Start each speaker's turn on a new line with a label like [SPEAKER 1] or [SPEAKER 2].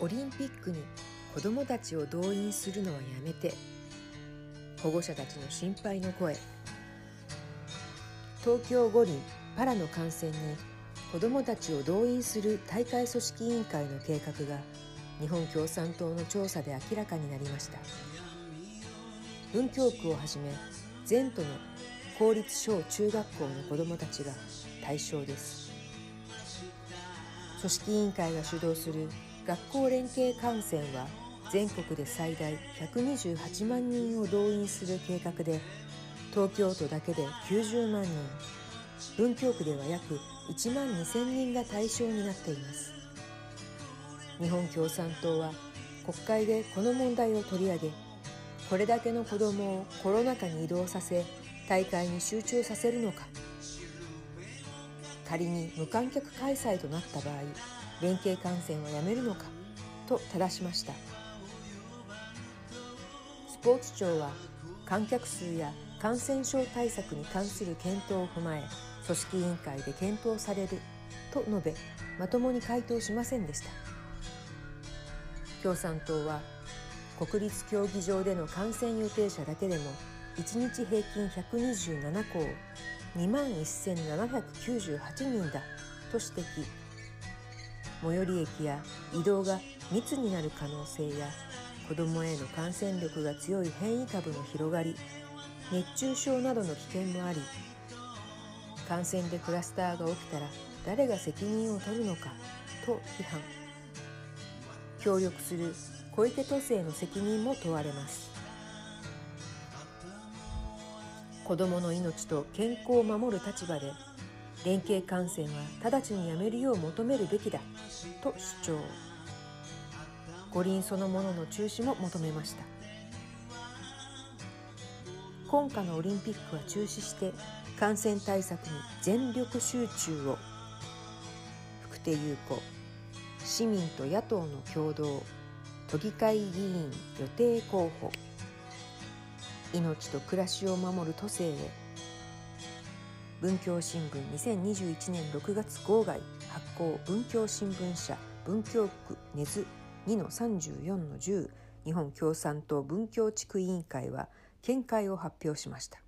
[SPEAKER 1] オリンピックに子どもたちを動員するのはやめて保護者たちの心配の声。東京五輪パラの観戦に子どもたちを動員する大会組織委員会の計画が日本共産党の調査で明らかになりました。文京区をはじめ全都の公立小中学校の子どもたちが対象です。組織委員会が主導する学校連携観戦は全国で最大128万人を動員する計画で東京都だけで90万人文京区では約1万2000人が対象になっています。日本共産党は国会でこの問題を取り上げこれだけの子どもをコロナ禍に移動させ大会に集中させるのか。仮に無観客開催となった場合連携観戦はやめるのか？と正しました。スポーツ庁は観客数や感染症対策に関する検討を踏まえ組織委員会で検討されると述べまともに回答しませんでした。共産党は国立競技場での観戦予定者だけでも1日平均127校2万1798人だと指摘。最寄り駅や移動が密になる可能性や子どもへの感染力が強い変異株の広がり熱中症などの危険もあり感染でクラスターが起きたら誰が責任を取るのかと批判。協力する小池都政の責任も問われます。子どもの命と健康を守る立場で連携感染は直ちにやめるよう求めるべきだと主張。五輪そのものの中止も求めました。今夏のオリンピックは中止して感染対策に全力集中を。福手優子市民と野党の共同。都議会議員予定候補。命と暮らしを守る都政へ。文教新聞2021年6月号外発行文教新聞社文教区根津2の34の10日本共産党文教地区委員会は見解を発表しました。